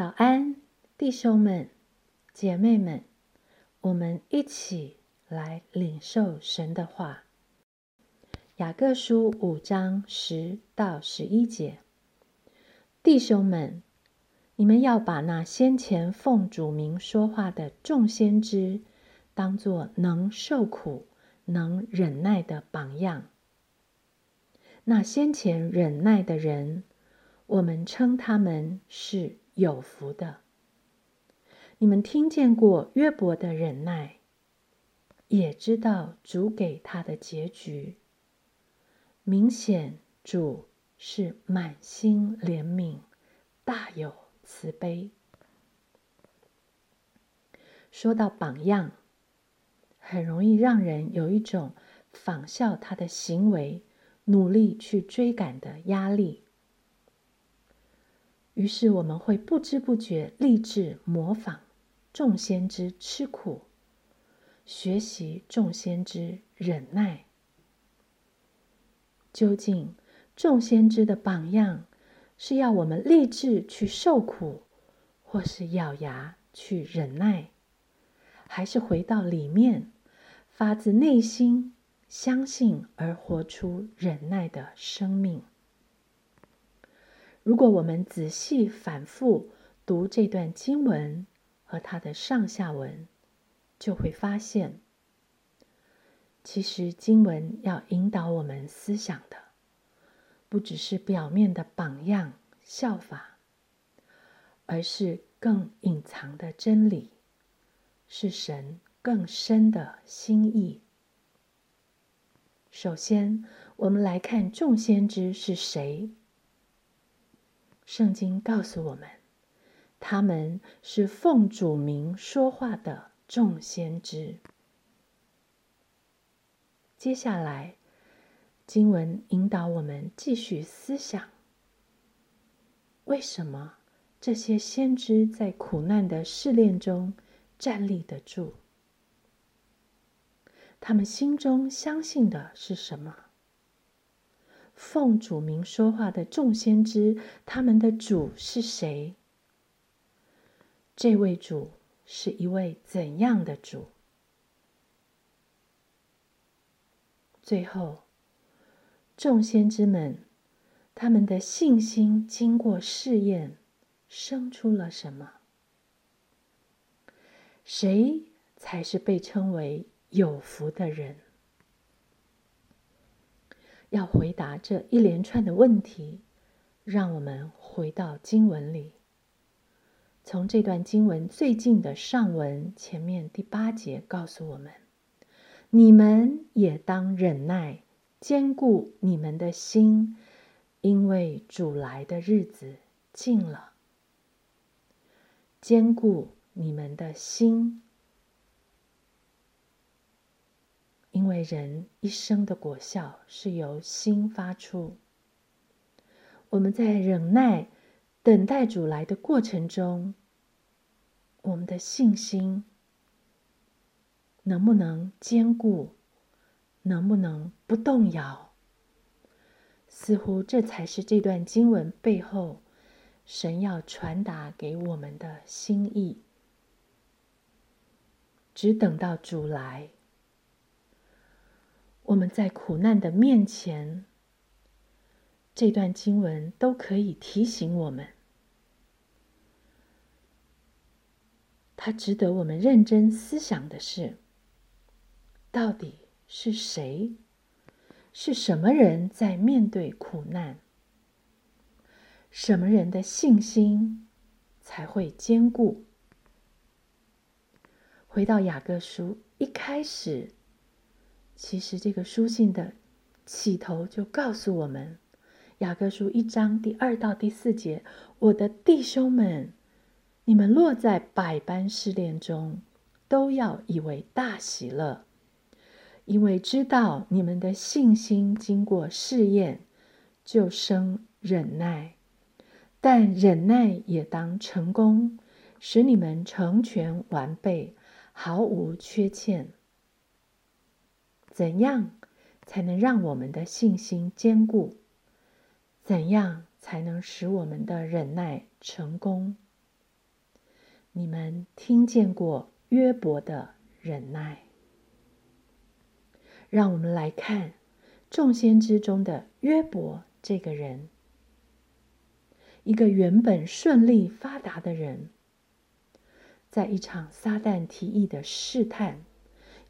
早安，弟兄们、姐妹们，我们一起来领受神的话。雅各书五章十到十一节，弟兄们，你们要把那先前奉主名说话的众先知，当作能受苦、能忍耐的榜样。那先前忍耐的人，我们称他们是。有福的，你们听见过约伯的忍耐，也知道主给他的结局。明显主是满心怜悯，大有慈悲。说到榜样，很容易让人有一种仿效他的行为，努力去追赶的压力。于是我们会不知不觉立志模仿众先知吃苦，学习众先知忍耐。究竟众先知的榜样是要我们立志去受苦，或是咬牙去忍耐，还是回到里面发自内心相信而活出忍耐的生命？如果我们仔细反复读这段经文和它的上下文，就会发现，其实经文要引导我们思想的，不只是表面的榜样效法，而是更隐藏的真理，是神更深的心意。首先，我们来看众先知是谁。圣经告诉我们，他们是奉主名说话的众先知。接下来，经文引导我们继续思想：为什么这些先知在苦难的试炼中站立得住？他们心中相信的是什么？奉主名说话的众先知，他们的主是谁？这位主是一位怎样的主？最后，众先知们，他们的信心经过试验，生出了什么？谁才是被称为有福的人？要回答这一连串的问题，让我们回到经文里。从这段经文最近的上文前面第八节告诉我们：“你们也当忍耐，坚固你们的心，因为主来的日子近了。坚固你们的心。”因为人一生的果效是由心发出。我们在忍耐、等待主来的过程中，我们的信心能不能坚固？能不能不动摇？似乎这才是这段经文背后神要传达给我们的心意。只等到主来。我们在苦难的面前，这段经文都可以提醒我们，它值得我们认真思想的是：到底是谁，是什么人在面对苦难？什么人的信心才会坚固？回到雅各书一开始。其实，这个书信的起头就告诉我们，《雅各书》一章第二到第四节：“我的弟兄们，你们落在百般试炼中，都要以为大喜乐，因为知道你们的信心经过试验，就生忍耐。但忍耐也当成功，使你们成全完备，毫无缺欠。”怎样才能让我们的信心坚固？怎样才能使我们的忍耐成功？你们听见过约伯的忍耐。让我们来看众先知中的约伯这个人，一个原本顺利发达的人，在一场撒旦提议的试探，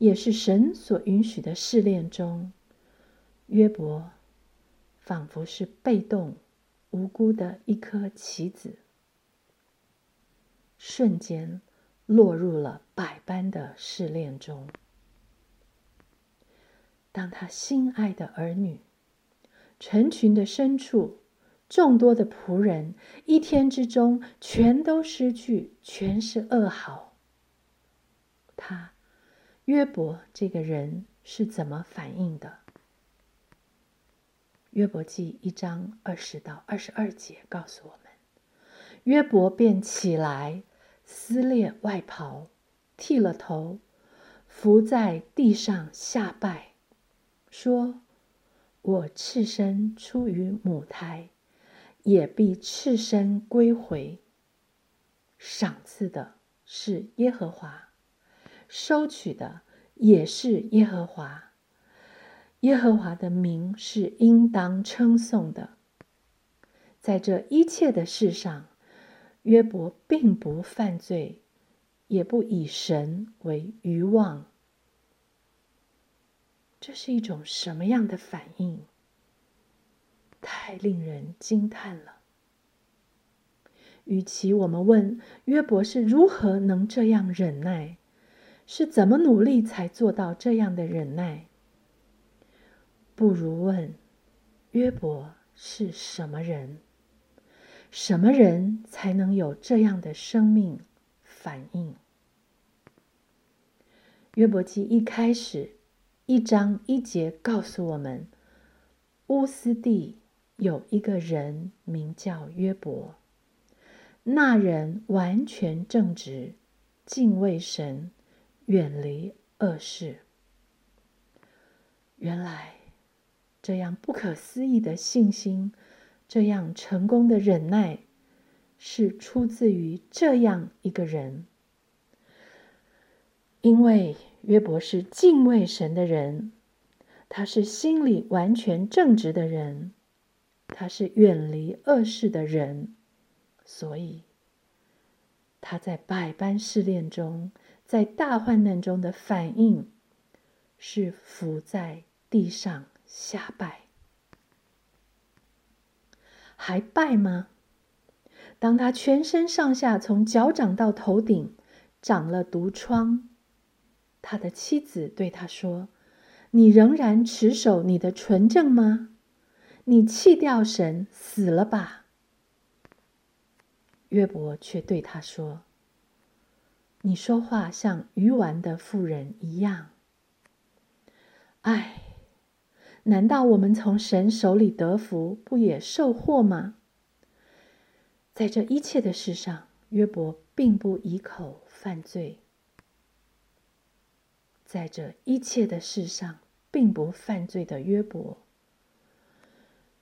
也是神所允许的试炼中，约伯仿佛是被动。无辜的一颗棋子，瞬间落入了百般的试炼中。当他心爱的儿女、成群的牲畜、众多的仆人，一天之中全都失去，全是噩耗。他约伯这个人是怎么反应的？约伯记一章二十到二十二节告诉我们：约伯便起来，撕裂外袍，剃了头，伏在地上下拜，说：“我赤身出于母胎，也必赤身归回。赏赐的是耶和华，收取的也是耶和华。”耶和华的名是应当称颂的。在这一切的事上，约伯并不犯罪，也不以神为愚妄。这是一种什么样的反应？太令人惊叹了。与其我们问约伯是如何能这样忍耐，是怎么努力才做到这样的忍耐？不如问约伯是什么人？什么人才能有这样的生命反应？约伯记一开始一章一节告诉我们，乌斯地有一个人名叫约伯，那人完全正直，敬畏神，远离恶事。原来。这样不可思议的信心，这样成功的忍耐，是出自于这样一个人。因为约伯是敬畏神的人，他是心里完全正直的人，他是远离恶事的人，所以他在百般试炼中，在大患难中的反应，是伏在地上。下拜，还拜吗？当他全身上下从脚掌到头顶长了毒疮，他的妻子对他说：“你仍然持守你的纯正吗？你弃掉神，死了吧？”约伯却对他说：“你说话像鱼丸的妇人一样。”唉。难道我们从神手里得福，不也受祸吗？在这一切的事上，约伯并不以口犯罪；在这一切的事上，并不犯罪的约伯，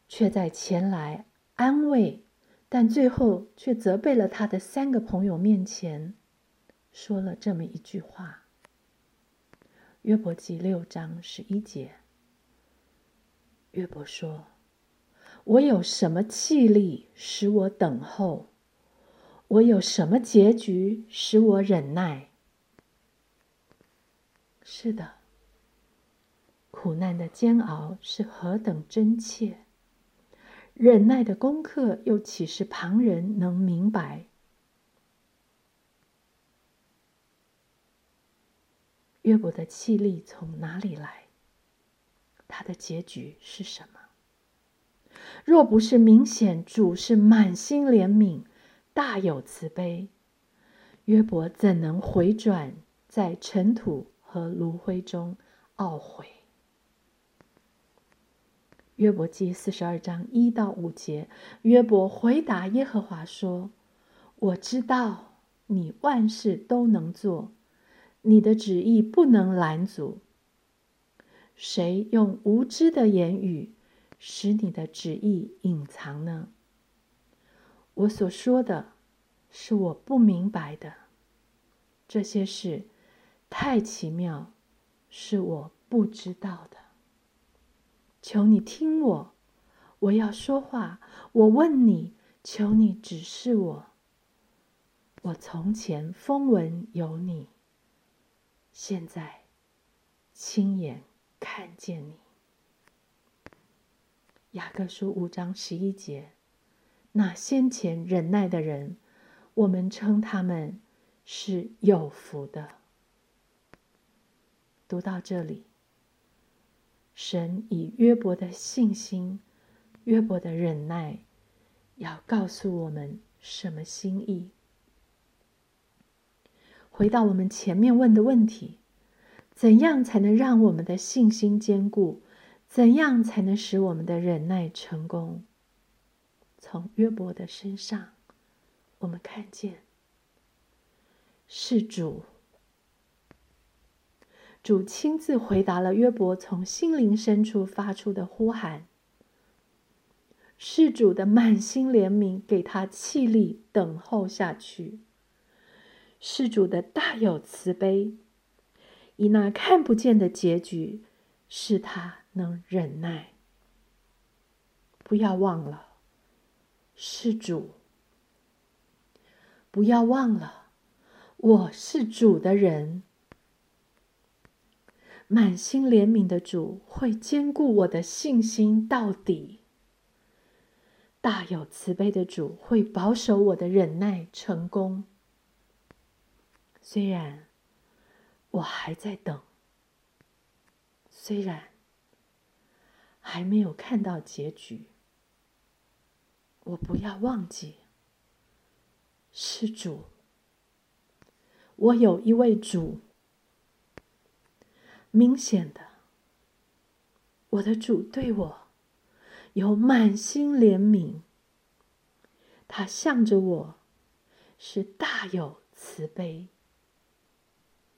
却在前来安慰，但最后却责备了他的三个朋友面前，说了这么一句话：约伯记六章十一节。约伯说：“我有什么气力使我等候？我有什么结局使我忍耐？”是的，苦难的煎熬是何等真切，忍耐的功课又岂是旁人能明白？约伯的气力从哪里来？他的结局是什么？若不是明显主是满心怜悯、大有慈悲，约伯怎能回转在尘土和炉灰中懊悔？约伯记四十二章一到五节，约伯回答耶和华说：“我知道你万事都能做，你的旨意不能拦阻。”谁用无知的言语使你的旨意隐藏呢？我所说的是我不明白的，这些事太奇妙，是我不知道的。求你听我，我要说话。我问你，求你指示我。我从前风闻有你，现在亲眼看见你。雅各书五章十一节，那先前忍耐的人，我们称他们是有福的。读到这里，神以约伯的信心、约伯的忍耐，要告诉我们什么心意？回到我们前面问的问题：怎样才能让我们的信心坚固？怎样才能使我们的忍耐成功？从约伯的身上，我们看见是主，主亲自回答了约伯从心灵深处发出的呼喊。是主的满心怜悯给他气力等候下去。是主的大有慈悲，以那看不见的结局，使他。能忍耐，不要忘了，是主。不要忘了，我是主的人。满心怜悯的主会兼顾我的信心到底。大有慈悲的主会保守我的忍耐成功。虽然我还在等，虽然。还没有看到结局，我不要忘记，是主。我有一位主，明显的，我的主对我有满心怜悯，他向着我是大有慈悲。